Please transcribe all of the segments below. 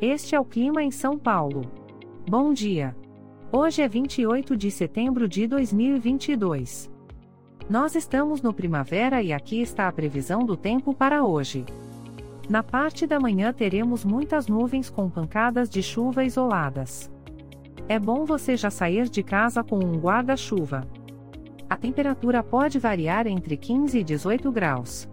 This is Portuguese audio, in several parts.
Este é o clima em São Paulo. Bom dia. Hoje é 28 de setembro de 2022. Nós estamos no primavera e aqui está a previsão do tempo para hoje. Na parte da manhã teremos muitas nuvens com pancadas de chuva isoladas. É bom você já sair de casa com um guarda-chuva. A temperatura pode variar entre 15 e 18 graus.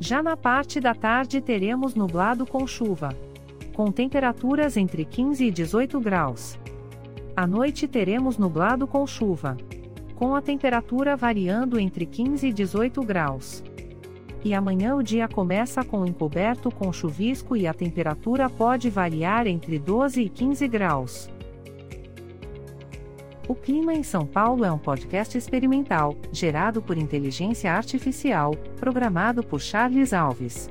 Já na parte da tarde teremos nublado com chuva com temperaturas entre 15 e 18 graus. À noite teremos nublado com chuva, com a temperatura variando entre 15 e 18 graus. E amanhã o dia começa com encoberto com chuvisco e a temperatura pode variar entre 12 e 15 graus. O Clima em São Paulo é um podcast experimental, gerado por inteligência artificial, programado por Charles Alves.